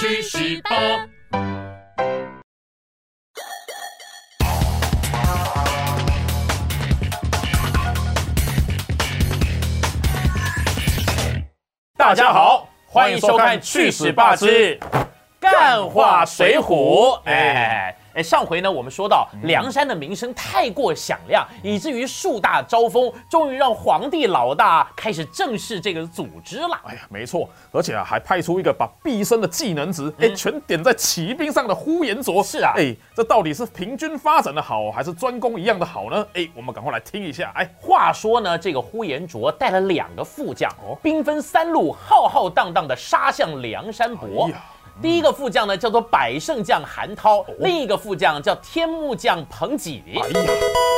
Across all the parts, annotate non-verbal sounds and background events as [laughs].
去十八。大家好，欢迎收看《去死吧之干化水浒》。哎哎，上回呢，我们说到梁山的名声太过响亮，以至于树大招风，终于让皇帝老大开始正视这个组织了。哎呀，没错，而且啊，还派出一个把毕生的技能值哎全点在骑兵上的呼延灼。是啊哎，这到底是平均发展的好，还是专攻一样的好呢？哎，我们赶快来听一下。哎，话说呢，这个呼延灼带了两个副将哦，兵分三路，浩浩荡荡的杀向梁山伯。第一个副将呢叫做百胜将韩涛，另一个副将叫天目将彭济。哎呀，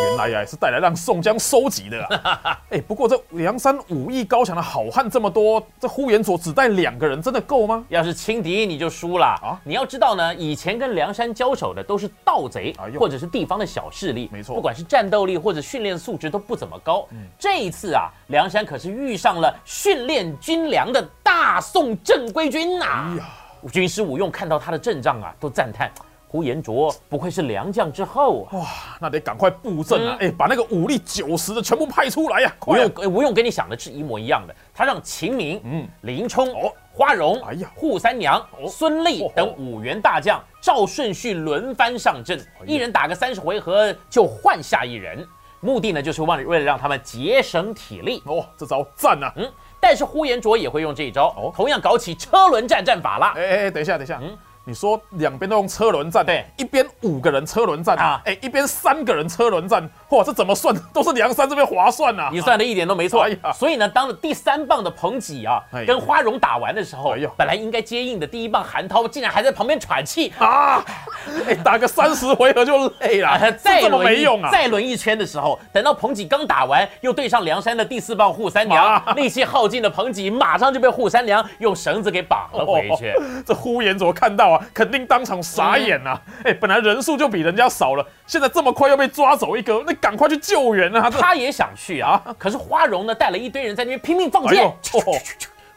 原来呀是带来让宋江收集的啊。[laughs] 哎，不过这梁山武艺高强的好汉这么多，这呼延灼只带两个人，真的够吗？要是轻敌你就输了啊啊！你要知道呢，以前跟梁山交手的都是盗贼哎呦或者是地方的小势力，没错嗯不管是战斗力或者训练素质都不怎么高。这一次啊，梁山可是遇上了训练军粮的大宋正规军呐、哎呀，军师吴用看到他的阵仗啊，都赞叹呼延灼不愧是良将之后啊。哇，那得赶快布阵啊！哎，把那个武力九十的全部派出来呀！吴用，呃吴用跟你想的是一模一样的，他让秦明、嗯嗯、林冲、哦花荣、哎呀扈三娘、哦孙立哦等五员大将照顺序轮番上阵，呀一人打个三十回合就换下一人，目的呢就是为了为了让他们节省体力。哦，这招赞啊！嗯，但是呼延灼也会用这一招，哦。同样搞起车轮战战法了。哎哎哎，等一下，等一下，你说两边都用车轮战，对。一边五个人车轮战啊。啊，哎，一边三个人车轮战，哇，这怎么算？[laughs] 都是梁山这边划算呐、啊。你算的一点都没错。哎呀，所以呢，当了第三棒的彭济啊哎，跟花荣打完的时候哎呦，本来应该接应的第一棒韩涛，竟然还在旁边喘气，啊，[laughs] 哎，打个三十回合就累了，啊，再这么没用啊！再轮一圈的时候，等到彭济刚打完，又对上梁山的第四棒扈三娘啊，力气耗尽的彭济马上就被扈三娘用绳子给绑了回去。哦这呼延灼看到啊，肯定当场傻眼呐、啊！哎、本来人数就比人家少了，现在这么快又被抓走一个，那赶快去救援啊！这 [laughs] 他也想去啊，可是花荣呢带了一堆人在那边拼命放箭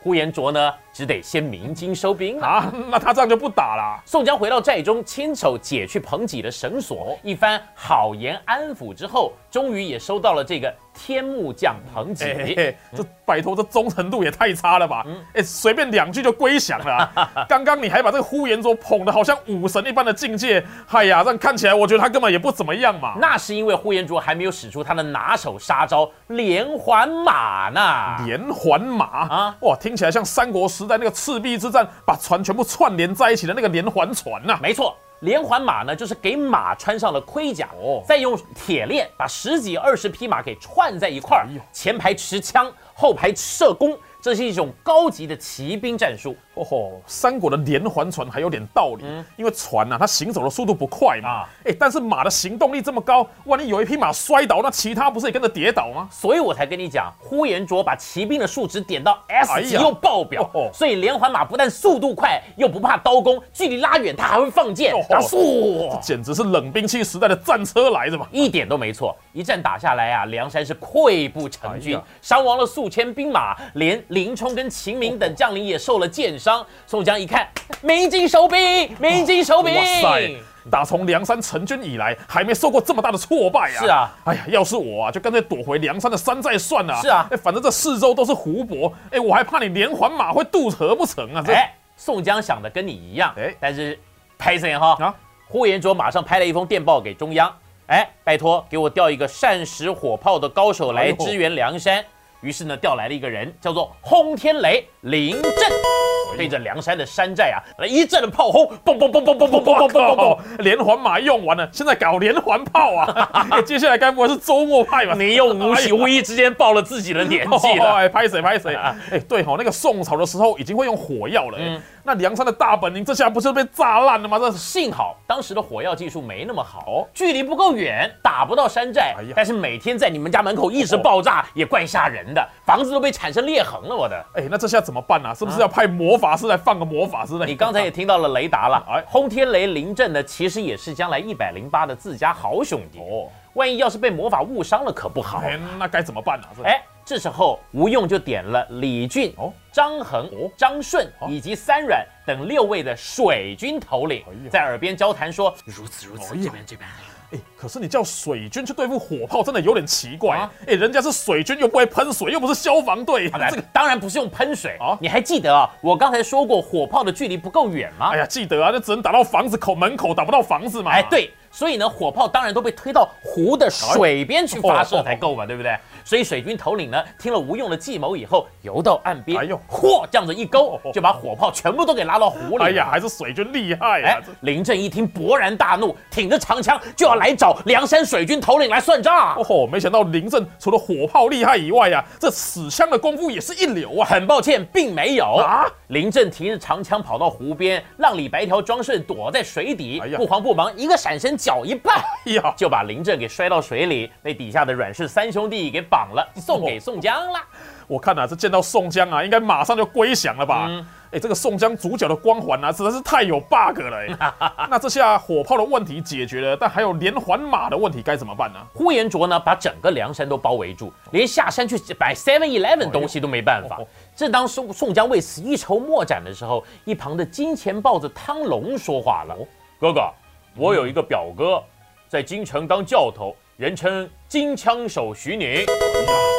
呼延灼呢只得先鸣金收兵了。啊，那他这样就不打了。宋江回到寨中，亲手解去彭济的绳索，一番好言安抚之后，终于也收到了这个天目将彭吉。这拜托，这忠诚度也太差了吧？哎、随便两句就归降了、啊。[laughs] 刚刚你还把这个呼延灼捧得好像武神一般的境界，哎呀，这样看起来我觉得他根本也不怎么样嘛。那是因为呼延灼还没有使出他的拿手杀招连环马呢。连环马啊啊，哇，听起来像三国时代那个赤壁之战，把船全部串联在一起的那个连环船呐、没错，连环马呢，就是给马穿上了盔甲，哦再用铁链把十几二十匹马给串在一块儿哎，前排持枪，后排射弓，这是一种高级的骑兵战术。哦吼，三国的连环船还有点道理，因为船呐、它行走的速度不快嘛，哎、但是马的行动力这么高，万一有一匹马摔倒，那其他不是也跟着跌倒吗？所以我才跟你讲，呼延灼把骑兵的数值点到 S 级又爆表，哦所以连环马不但速度快，又不怕刀弓，距离拉远它还会放箭哦，然后嗖，简直是冷兵器时代的战车来的嘛！一点都没错。一战打下来啊，梁山是溃不成军哎，伤亡了数千兵马，连林冲跟秦明等将领也受了箭伤。宋江一看，鸣金收兵，鸣金收兵。哇塞，打从梁山成军以来，还没受过这么大的挫败啊！是啊，哎呀，要是我啊，就干脆躲回梁山的山寨算了。是啊哎，反正这四周都是湖泊，哎，我还怕你连环马会渡河不成啊？这哎，宋江想的跟你一样，哎但是拍谁哈？啊呼延灼马上拍了一封电报给中央，哎，拜托给我调一个善使火炮的高手来支援梁山。于是呢，调来了一个人，叫做轰天雷林震，对着梁山的山寨啊，来一阵的炮轰，嘣嘣嘣嘣嘣嘣嘣嘣嘣嘣嘣。连环马用完了，现在搞连环炮啊！[laughs] 哎接下来该不会是周末派吧？你又无喜无意之间爆了自己的年纪了。[laughs] 哎，拍谁拍谁啊！哎，对吼，那个宋朝的时候已经会用火药了，那梁山的大本营这下不是被炸烂了吗？这幸好当时的火药技术没那么好哦，距离不够远，打不到山寨哎呀。但是每天在你们家门口一直爆炸，也怪吓人的，房子都被产生裂痕了。我的，哎，那这下怎么办啊？是不是要派魔法师来放个魔法师呢？你刚才也听到了雷达了 [laughs] 哎，轰天雷临阵呢，其实也是将来一百零八的自家好兄弟。哦，万一要是被魔法误伤了，可不好。哎，那该怎么办啊？这哎，这时候吴用就点了李俊、哦张衡哦、张顺哦以及三阮等六位的水军头领哎，在耳边交谈说：如此如此，哎这边这边。哎，可是你叫水军去对付火炮，真的有点奇怪啊。哎，人家是水军，又不会喷水，又不是消防队，啊这个。当然不是用喷水啊你还记得啊？我刚才说过火炮的距离不够远吗？哎呀，记得啊，那只能打到房子口门口，打不到房子嘛。哎，，对，所以呢，火炮当然都被推到湖的水边去发射才够嘛，对不对？所以水军头领呢，听了吴用的计谋以后，游到岸边，哎呦嚯，这样子一勾，就把火炮全部都给拉到湖里。哎呀，还是水军厉害呀林震一听，勃然大怒，挺着长枪就要来找梁山水军头领来算账。哦吼，没想到林震除了火炮厉害以外呀、这死枪的功夫也是一流啊！很抱歉，并没有啊林震提着长枪跑到湖边，让李白条、庄顺躲在水底，不慌不忙，一个闪身，脚一绊，哎呀，就把林震给摔到水里，被底下的阮氏三兄弟给绑了，送给宋江了。我看啊，这见到宋江啊，应该马上就归降了吧？嗯哎、这个宋江主角的光环啊，实在是太有 bug 了哎。[laughs] 那这下火炮的问题解决了，但还有连环马的问题该怎么办呢？呼延灼呢，把整个梁山都包围住，连下山去摆 Seven Eleven 东西都没办法哦。正当宋宋江为此一筹莫展的时候，一旁的金钱豹子汤龙说话了：“哥哥，我有一个表哥，在京城当教头，人称金枪手徐宁。哎呀，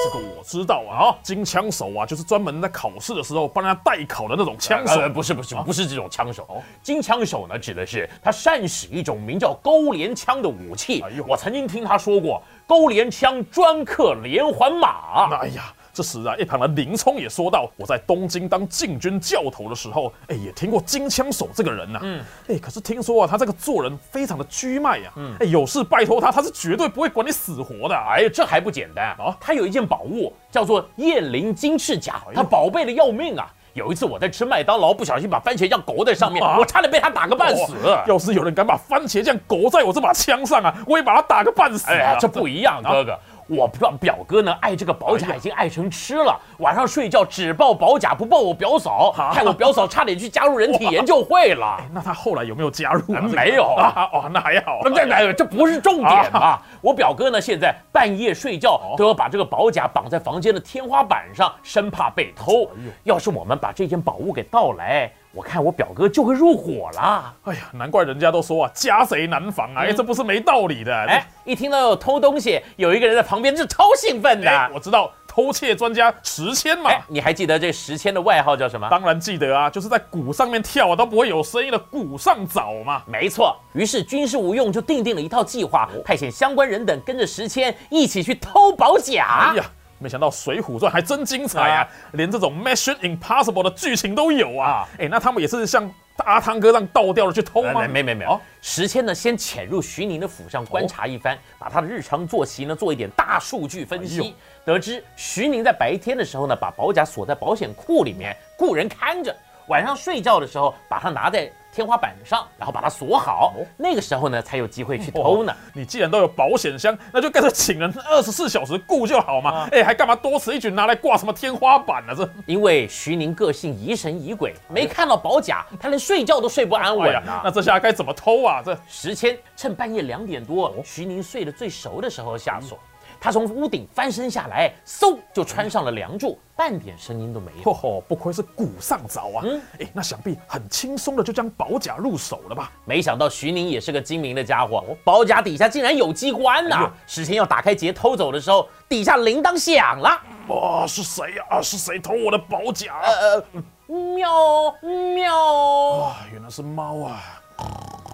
这个我知道啊，金枪手啊，就是专门在考试的时候帮人家代考的那种枪手。呃，不是不是不是这种枪手，金枪手呢指的是他善使一种名叫钩镰枪的武器哎呦。我曾经听他说过，钩镰枪专克连环马。哎呀，这时啊，一旁的林冲也说道：“我在东京当禁军教头的时候，哎，也听过金枪手这个人呐、嗯，哎，可是听说啊，他这个做人非常的拘迈呀、嗯，哎，有事拜托他，他是绝对不会管你死活的、哎，哎，这还不简单啊啊！他有一件宝物叫做燕翎金翅甲，他宝贝的要命啊！有一次我在吃麦当劳，不小心把番茄酱勾在上面，啊我差点被他打个半死。哇要是有人敢把番茄酱勾在我这把枪上啊，我也把他打个半死、啊。哎呀，这不一样，啊哥哥。我表表哥呢，爱这个宝甲已经爱成痴了。晚上睡觉只抱宝甲，不抱我表嫂，啊害我表嫂差点去加入人体研究会了。那他后来有没有加入、啊？没有啊，[laughs] 哦，那还好。这那这不是重点啊！我表哥呢，现在半夜睡觉哦都要把这个宝甲绑在房间的天花板上，生怕被偷哎。要是我们把这件宝物给盗来，我看我表哥就会入伙了。哎呀，难怪人家都说啊，家贼难防啊，哎，这不是没道理的。嗯哎哎，，一听到有偷东西，有一个人在旁边就超兴奋的。哎，我知道偷窃专家石谦嘛。哎，你还记得这石谦的外号叫什么？当然记得啊，就是在鼓上面跳啊都不会有声音的鼓上找嘛。没错，于是军师吴用就定定了一套计划，派遣相关人等跟着石谦一起去偷宝甲。哎呀，没想到《水浒传》还真精彩啊啊，连这种 Mission Impossible 的剧情都有啊。哎，那他们也是像阿汤哥这样倒吊的去偷吗？没没没没有。哦，石谦呢先潜入徐宁的府上观察一番，把他的日常作息呢做一点大数据分析，得知徐宁在白天的时候呢把宝甲锁在保险库里面，雇人看着；晚上睡觉的时候把它拿在天花板上，然后把它锁好哦，那个时候呢才有机会去偷呢。你既然都有保险箱，那就干脆请人二十四小时顾就好嘛。啊哎、还干嘛多此一举拿来挂什么天花板呢、这，因为徐宁个性疑神疑鬼，没看到保甲，他连睡觉都睡不安哎稳啊呀，。那这下该怎么偷啊？这时迁趁半夜两点多，徐宁睡得最熟的时候下手。他从屋顶翻身下来，嗖就穿上了梁柱，半点声音都没有。嚯吼，不愧是古上早啊！嗯哎、那想必很轻松的就将宝甲入手了吧？没想到徐宁也是个精明的家伙，宝甲底下竟然有机关呐、哎呦石谦要打开结偷走的时候，底下铃铛响了，哇，是谁呀、啊？是谁偷我的宝甲、啊？呃，喵喵！哇，原来是猫啊！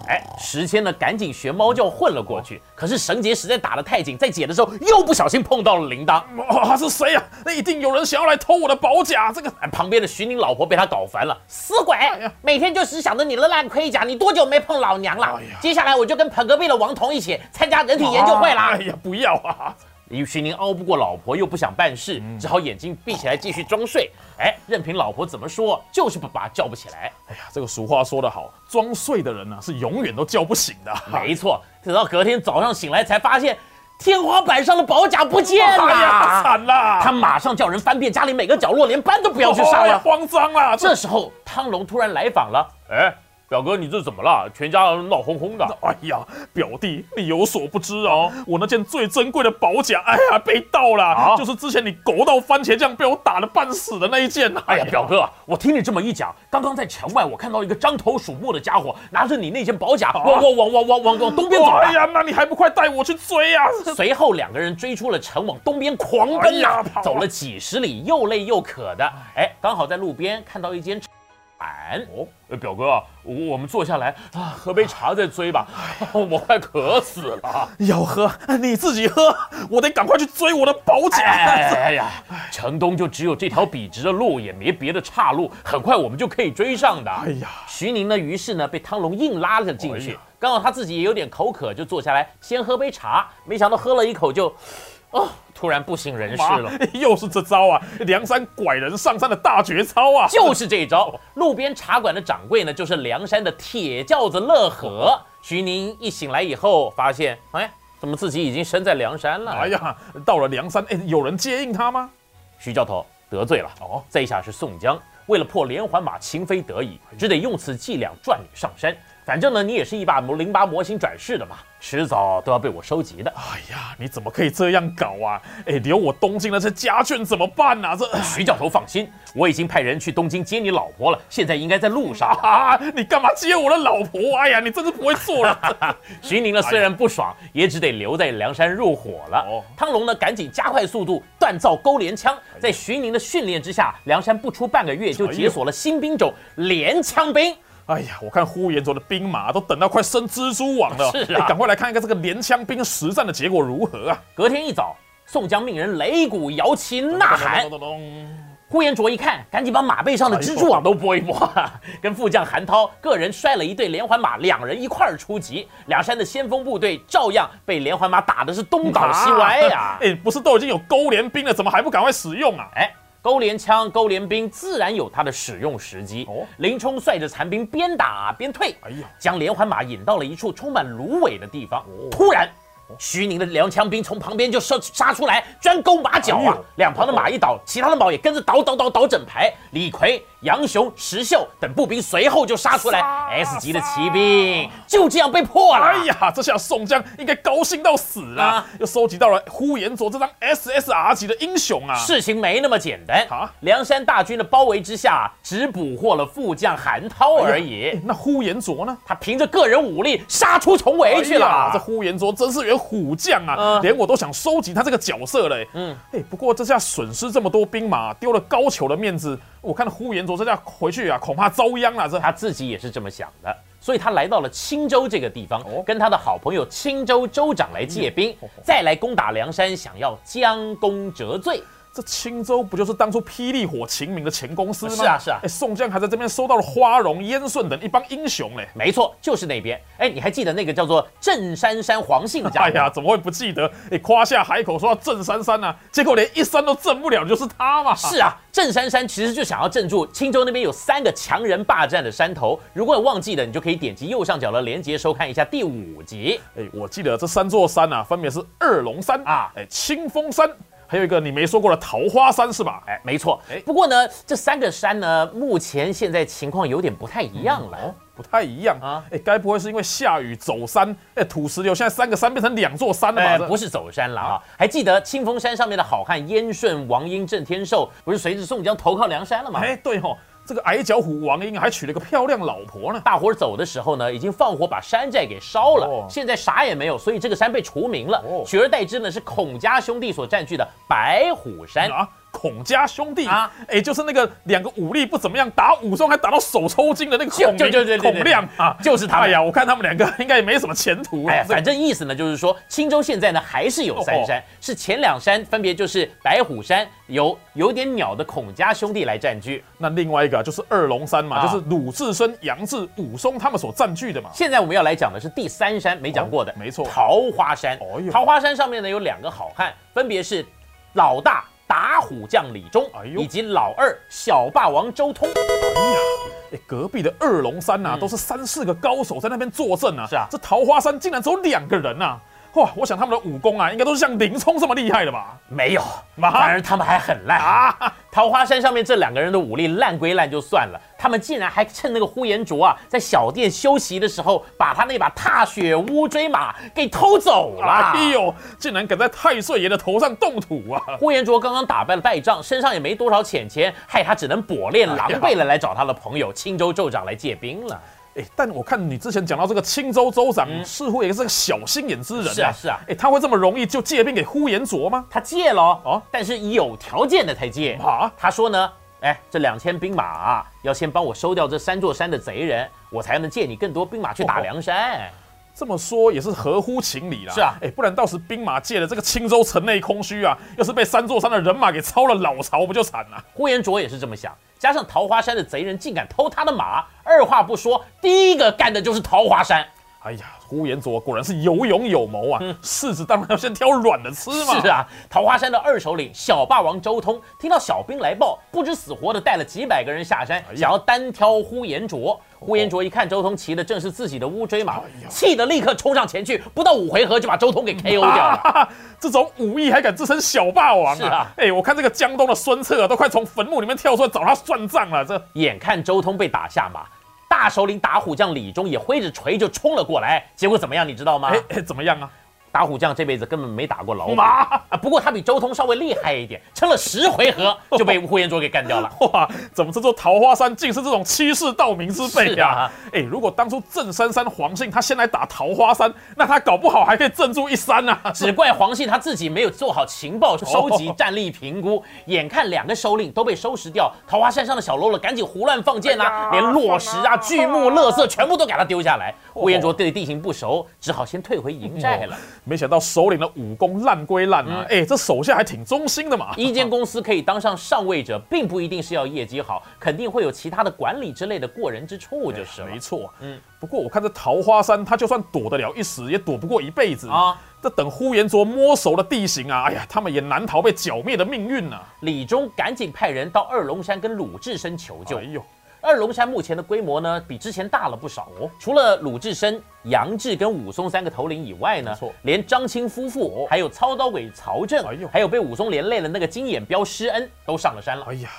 哎，时迁呢赶紧学猫叫混了过去，可是绳结实在打得太紧，在解的时候又不小心碰到了铃铛。哇，是谁呀、那一定有人想要来偷我的宝甲！这个哎，旁边的徐宁老婆被他搞烦了，死鬼！呀每天就只想着你的烂盔甲，你多久没碰老娘了？哎呀接下来我就跟捧隔壁的王彤一起参加人体研究会啦。哎呀，不要啊！于徐宁熬不过老婆，又不想办事，只好眼睛闭起来继续装睡。哎，任凭老婆怎么说，就是不把他叫不起来。哎呀，这个俗话说得好，装睡的人呢、是永远都叫不醒的。没错，等到隔天早上醒来，才发现天花板上的宝甲不见哎呀，了。惨了！他马上叫人翻遍家里每个角落，连班都不要去上了。慌张了！这时候汤龙突然来访了，哎，表哥，你这怎么了？全家闹哄哄的。哎呀，表弟，你有所不知哦，我那件最珍贵的宝甲，哎呀，被盗了，啊就是之前你狗到番茄酱被我打得半死的那一件。哎呀，表哥，我听你这么一讲，刚刚在城外我看到一个獐头鼠目的家伙，拿着你那件宝甲，往往往往往往往东边走。哎呀，那你还不快带我去追呀？[laughs] 随后两个人追出了城，往东边狂奔哎呀啊跑啊走了几十里，又累又渴的。哎，刚好在路边看到一间船。哦，呃表哥，我我们坐下来啊，喝杯茶再追吧。[laughs] 我快渴死了。[laughs] 要喝你自己喝，我得赶快去追我的宝甲。哎呀，城东就只有这条笔直的路，也没别的岔路，很快我们就可以追上的。哎呀徐宁呢，于是呢被汤龙硬拉了进去哎，刚好他自己也有点口渴，就坐下来先喝杯茶，没想到喝了一口就，哦，突然不省人事了。又是这招啊！梁山拐人上山的大绝招啊！就是这一招。路边茶馆的掌柜呢，就是梁山的铁轿子乐和。徐宁一醒来以后，发现，哎，怎么自己已经身在梁山了？哎呀，到了梁山，哎，有人接应他吗？徐教头得罪了。哦这一下是宋江，为了破连环马，情非得已，只得用此伎俩赚你上山。反正呢，你也是一把零八模型转世的嘛，迟早都要被我收集的。哎呀，你怎么可以这样搞啊？哎，留我东京的这家眷怎么办啊？这徐教头放心，我已经派人去东京接你老婆了，现在应该在路上。啊，[laughs] 你干嘛接我的老婆？哎呀，你真是不会做人。[laughs] 徐宁呢虽然不爽，也只得留在梁山入伙了。哦汤龙呢赶紧加快速度锻造钩镰枪，在徐宁的训练之下，梁山不出半个月就解锁了新兵种连枪兵。哎呀，我看呼延灼的兵马都等到快生蜘蛛网了。[laughs] 是啊哎赶快来看一看这个连枪兵实战的结果如何啊！隔天一早，宋江命人擂鼓摇旗呐喊呼延灼一看，赶紧把马背上的蜘蛛网都拨一拨，跟副将韩涛个人率了一队连环马，两人一块儿出击，梁山的先锋部队照样被连环马打的是东倒西歪呀、[laughs] 哎，不是都已经有勾连兵了，怎么还不赶快使用啊？哎，勾连枪、勾连兵自然有它的使用时机。哦林冲率着残兵边打边退，哎呀，将连环马引到了一处充满芦苇的地方。哦突然，徐宁的梁枪兵从旁边就杀杀出来，专攻马脚啊！两旁的马一倒，其他的马也跟着倒倒倒倒整排。李逵、杨雄、石秀等步兵随后就杀出来，S 级的骑兵就这样被破了。哎呀，这下宋江应该高兴到死啊啊！又收集到了呼延灼这张 SSR 级的英雄啊！事情没那么简单啊梁山大军的包围之下，只捕获了副将韩涛而已。哎那呼延灼呢？他凭着个人武力杀出重围去了这。呼延灼真是员虎将啊！嗯连我都想收集他这个角色嘞。嗯嗯，哎，不过这下损失这么多兵马，丢了高俅的面子，我看呼延灼这下回去啊，恐怕遭殃了。这他自己也是这么想的，所以他来到了青州这个地方，哦跟他的好朋友青州州长来借兵，再来攻打梁山，想要将功折罪。这青州不就是当初霹雳火秦明的前公司吗？是啊是啊哎，宋江还在这边收到了花荣、燕顺等一帮英雄嘞。没错，就是那边。哎，你还记得那个叫做郑珊珊黄姓的家伙？哎呀，怎么会不记得？哎，夸下海口说要镇山山啊，结果连一山都镇不了，就是他嘛。是啊，郑珊珊其实就想要镇住青州那边有三个强人霸占的山头。如果有忘记的，你就可以点击右上角的连接收看一下第五集。哎，我记得这三座山啊，分别是二龙山啊啊，哎，清风山，还有一个你没说过的桃花山是吧？哎，没错哎。不过呢，这三个山呢，目前现在情况有点不太一样了。哦，不太一样啊啊。哎，该不会是因为下雨走山，哎，土石流，现在三个山变成两座山了哎，吧？不是走山了啊！还记得清风山上面的好汉燕顺、王英、郑天寿，不是随着宋江投靠梁山了吗？哎，对吼，这个矮脚虎王英还娶了个漂亮老婆呢。大伙儿走的时候呢，已经放火把山寨给烧了，哦现在啥也没有，所以这个山被除名了，哦取而代之呢是孔家兄弟所占据的白虎山。啊，孔家兄弟啊。啊，哎，就是那个两个武力不怎么样，打武松还打到手抽筋的那个孔对对对孔亮啊，就是他哎呀，我看他们两个应该也没什么前途哎反正意思呢，就是说青州现在呢还是有三山，是前两山分别就是白虎山，由有点鸟的孔家兄弟来占据。那另外一个啊就是二龙山嘛，啊。就是鲁智深、杨志、武松他们所占据的嘛。现在我们要来讲的是第三山，没讲过的，哦没错。桃花山。桃花山上面呢有两个好汉，分别是老大打虎将李忠，哎呦以及老二小霸王周通。哎呀，哎，隔壁的二龙山呐、嗯都是三四个高手在那边坐镇啊。是啊这桃花山竟然只有两个人呐、哇，我想他们的武功啊，应该都是像林冲这么厉害的吧？没有，反而他们还很烂。啊，桃花山上面这两个人的武力烂归烂就算了，他们竟然还趁那个呼延灼啊在小店休息的时候，把他那把踏雪乌骓马给偷走了。哎呦，竟然敢在太岁爷的头上动土啊！呼延灼刚刚打败了败仗，身上也没多少钱钱，害他只能跛练狼狈了来找他的朋友青州州长来借兵了。哎，但我看你之前讲到这个青州州长，似乎也是个小心眼之人是啊是啊。哎，他会这么容易就借兵给呼延灼吗？他借了哦哦，但是有条件的才借。啊？他说呢，哎，这两千兵马啊，要先帮我收掉这三座山的贼人，我才能借你更多兵马去打哦。梁山。这么说也是合乎情理啦。是啊哎，不然到时兵马借了这个青州城内空虚啊，要是被三座山的人马给抄了老巢，不就惨了？呼延灼也是这么想，加上桃花山的贼人竟敢偷他的马，二话不说，第一个干的就是桃花山。哎呀，呼延灼果然是有勇有谋啊！柿子当然要先挑软的吃嘛。嗯是，啊，桃花山的二首领小霸王周通听到小兵来报，不知死活的带了几百个人下山，哎想要单挑呼延灼。呼延灼一看周通骑的正是自己的乌骓马气得立刻冲上前去，不到五回合就把周通给 KO 掉了。[laughs] 这种武艺还敢自称小霸王是啊哎，我看这个江东的孙策啊，都快从坟墓里面跳出来找他算账了。这眼看周通被打下马，大首领打虎将李忠也挥着锤就冲了过来，结果怎么样？你知道吗？哎怎么样啊？打虎将这辈子根本没打过老虎啊，不过他比周通稍微厉害一点，撑了十回合 [laughs] 就被呼延灼给干掉了。[laughs] 哇，怎么这座桃花山竟是这种欺世盗名之辈呀、哎、如果当初郑三山黄信他先来打桃花山，那他搞不好还可以镇住一山啊！只怪黄信他自己没有做好情报收集、战力评估，[laughs] 眼看两个首领都被收拾掉，桃花山上的小喽啰赶紧胡乱放箭啊，哎连落石啊、巨木、垃圾全部都给他丢下来。哦呼延灼对地形不熟，只好先退回营寨了。没想到首领的武功烂归烂啊，哎、这手下还挺忠心的嘛。一间公司可以当上上位者，并不一定是要业绩好，肯定会有其他的管理之类的过人之处，就是了没。错，嗯，不过我看这桃花山，他就算躲得了一时，也躲不过一辈子啊啊。这等呼延灼摸熟了地形啊，哎呀，他们也难逃被剿灭的命运呐、李忠赶紧派人到二龙山跟鲁智深求救哎。呦，二龙山目前的规模呢，比之前大了不少哦。除了鲁智深、杨志跟武松三个头领以外呢错，连张青夫妇，还有操刀鬼曹正哎呦，还有被武松连累的那个金眼彪施恩，都上了山了。哎呀，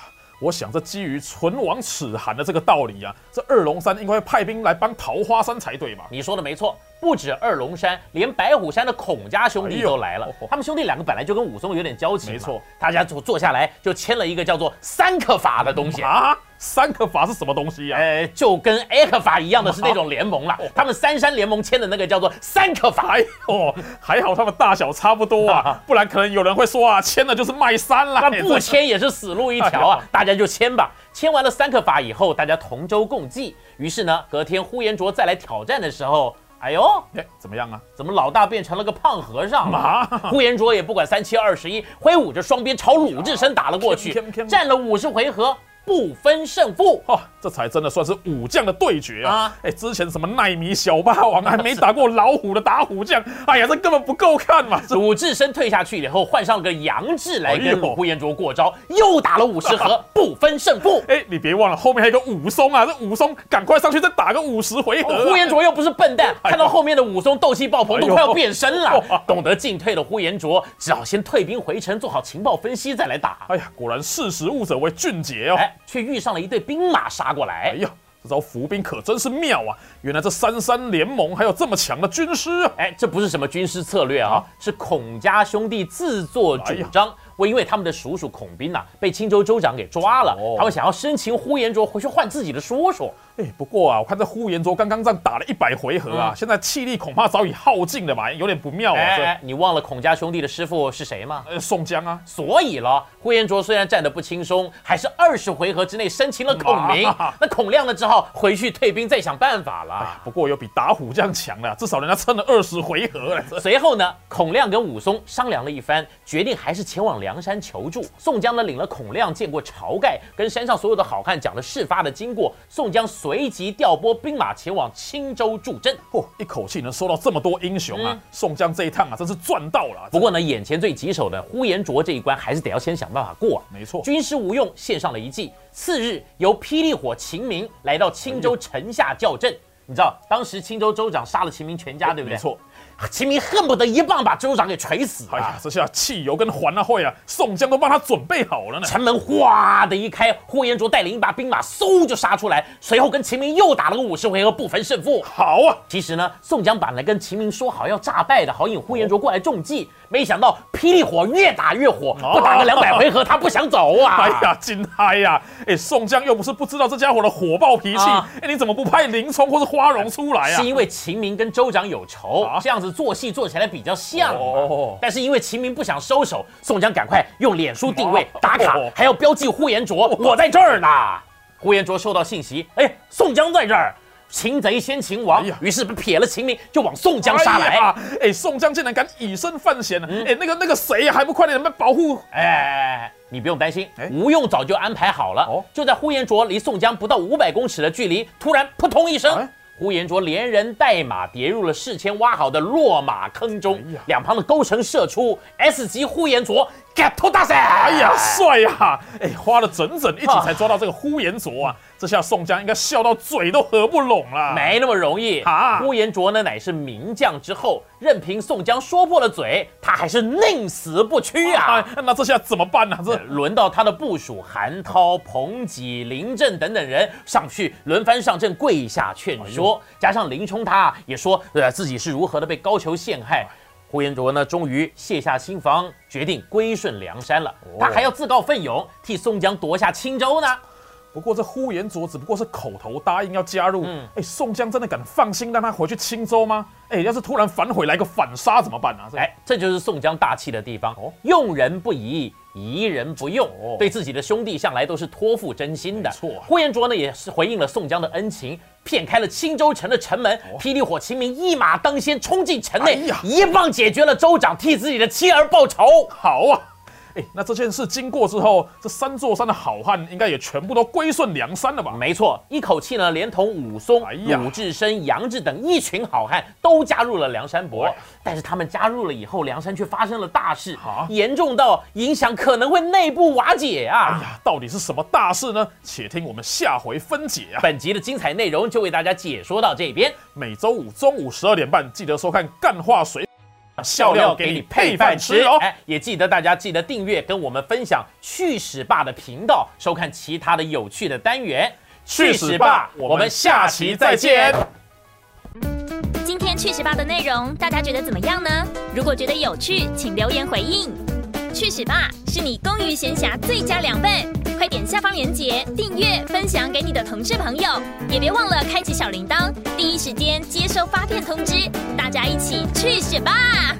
我想这基于唇亡齿寒的这个道理啊，这二龙山应该派兵来帮桃花山才对嘛？你说的没错，不止二龙山，连白虎山的孔家兄弟都来了。哦他们兄弟两个本来就跟武松有点交情，没错大家坐坐下来就签了一个叫做三克法的东西。啊，三克法是什么东西呀、呃，就跟 A 克法一样的是那种联盟啦，他们三山联盟签的那个叫做三克法。哎呦，还好他们大小差不多啊，不然可能有人会说啊，签了就是卖山啦。那不签也是死路一条啊！大家就签吧。签完了三克法以后，大家同舟共济。于是呢，隔天呼延灼再来挑战的时候，哎呦，哎，怎么样啊？怎么老大变成了个胖和尚了啊？呼延灼也不管三七二十一，挥舞着双鞭朝鲁智深打了过去战了五十回合，不分胜负。哦，这才真的算是武将的对决啊啊！哎、之前什么奈米小霸王还没打过老虎的打虎将，哎呀，这根本不够看嘛！这鲁智深退下去以后，换上了个杨志来跟呼延灼过招，又打了五十合，[laughs] 不分胜负。哎、你别忘了后面还有个武松啊，这武松赶快上去再打个五十回合、啊。呼延灼又不是笨蛋，哎看到后面的武松斗气爆棚，都快要变身了哇。[laughs] 懂得进退的呼延灼，只好先退兵回城，做好情报分析，再来打。哎呀，果然识时务者为俊杰哦。哎，却遇上了一队兵马杀过来。哎呀，这招伏兵可真是妙啊！原来这三山联盟还有这么强的军师啊！哎，这不是什么军师策略啊啊，是孔家兄弟自作主张。我因为他们的叔叔孔斌呐、被青州州长给抓了，哦他们想要生擒呼延灼回去换自己的叔叔。哎，不过啊，我看这呼延灼刚刚这样打了一百回合啊，现在气力恐怕早已耗尽了吧，有点不妙啊。这哎哎，你忘了孔家兄弟的师傅是谁吗？呃，宋江啊，所以了，呼延灼虽然战得不轻松，还是二十回合之内生擒了孔明哇。那孔亮呢，只好回去退兵，再想办法哎了。不过有比打虎将强了，至少人家撑了二十回合了。[laughs] 随后呢，孔亮跟武松商量了一番，决定还是前往梁山求助。宋江呢，领了孔亮见过晁盖，跟山上所有的好汉讲了事发的经过。宋江随即调拨兵马前往青州助阵。嚯、一口气能收到这么多英雄啊！嗯宋江这一趟啊，真是赚到了。不过呢，眼前最棘手的呼延灼这一关，还是得要先想办法过、啊。没错军师吴用献上了一计。次日，由霹雳火秦明来到青州城下叫阵。你知道当时青州州长杀了秦明全家，对不对？没错。秦明恨不得一棒把州长给锤死哎呀啊！，这下汽油跟环啊会啊，宋江都帮他准备好了呢。城门哗的一开，呼延灼带领一把兵马嗖就杀出来，随后跟秦明又打了个五十回合不分胜负。好啊，其实呢，宋江本来跟秦明说好要诈败的，好引呼延灼过来中计，没想到霹雳火越打越火，不打个两百回合他不想走啊！[laughs] 哎呀，惊嗨呀！哎，宋江又不是不知道这家伙的火爆脾气，啊哎，你怎么不派林冲或是花荣出来啊是？因为秦明跟州长有仇，啊这样子做戏做起来比较像。哦但是因为秦明不想收手，宋江赶快用脸书定位哦打卡哦，还要标记呼延灼，我在这儿呢。呼延灼收到信息，哎，宋江在这儿，擒贼先擒王哎，于是撇了秦明，就往宋江杀来。哎呀！哎，宋江竟然敢以身犯险呢！哎，那个那个谁呀，还不快点来保护？哎，你不用担心哎，吴用早就安排好了。哦就在呼延灼离宋江不到五百公尺的距离，突然扑通一声哎，呼延灼连人带马跌入了事前挖好的落马坑中哎，两旁的钩绳射出，S 级呼延灼 get 头大赛。哎呀，帅呀！哎，花了整整一集才抓到这个呼延灼啊！这下宋江应该笑到嘴都合不拢了。没那么容易啊呼延灼呢，乃是名将之后，任凭宋江说破了嘴，他还是宁死不屈啊！哎，那这下怎么办呢？这轮到他的部属韩涛、彭吉、林震等等人上去轮番上阵跪下劝说，加上林冲他也说，呃自己是如何的被高俅陷害。呼延灼呢，终于卸下心防，决定归顺梁山了。他还要自告奋勇替宋江夺下青州呢。不过这呼延灼只不过是口头答应要加入，嗯哎，宋江真的敢放心让他回去青州吗？哎，要是突然反悔来个反杀怎么办啊？这哎，这就是宋江大气的地方哦，用人不疑，疑人不用哦，对自己的兄弟向来都是托付真心的。没错呼延灼呢也是回应了宋江的恩情，骗开了青州城的城门，霹雳火秦明一马当先冲进城内一棒解决了州长，替自己的妻儿报仇。好啊！哎，那这件事经过之后，这三座山的好汉应该也全部都归顺梁山了吧？没错，一口气呢，连同武松、哎呀鲁智深、杨志等一群好汉都加入了梁山伯哎。但是他们加入了以后，梁山却发生了大事啊，严重到影响可能会内部瓦解啊！哎呀，到底是什么大事呢？且听我们下回分解啊！本集的精彩内容就为大家解说到这边，每周五中午十二点半，记得收看《干话水》，笑料给你配饭吃哦。哎，也记得大家记得订阅，跟我们分享去史霸的频道，收看其他的有趣的单元。去史霸我们下期再见。今天去史霸的内容，大家觉得怎么样呢？如果觉得有趣，请留言回应。去史霸是你工余闲暇最佳良伴，快点下方链接订阅、分享给你的同事朋友，也别忘了开启小铃铛，第一时间接收发片通知。大家一起去选吧！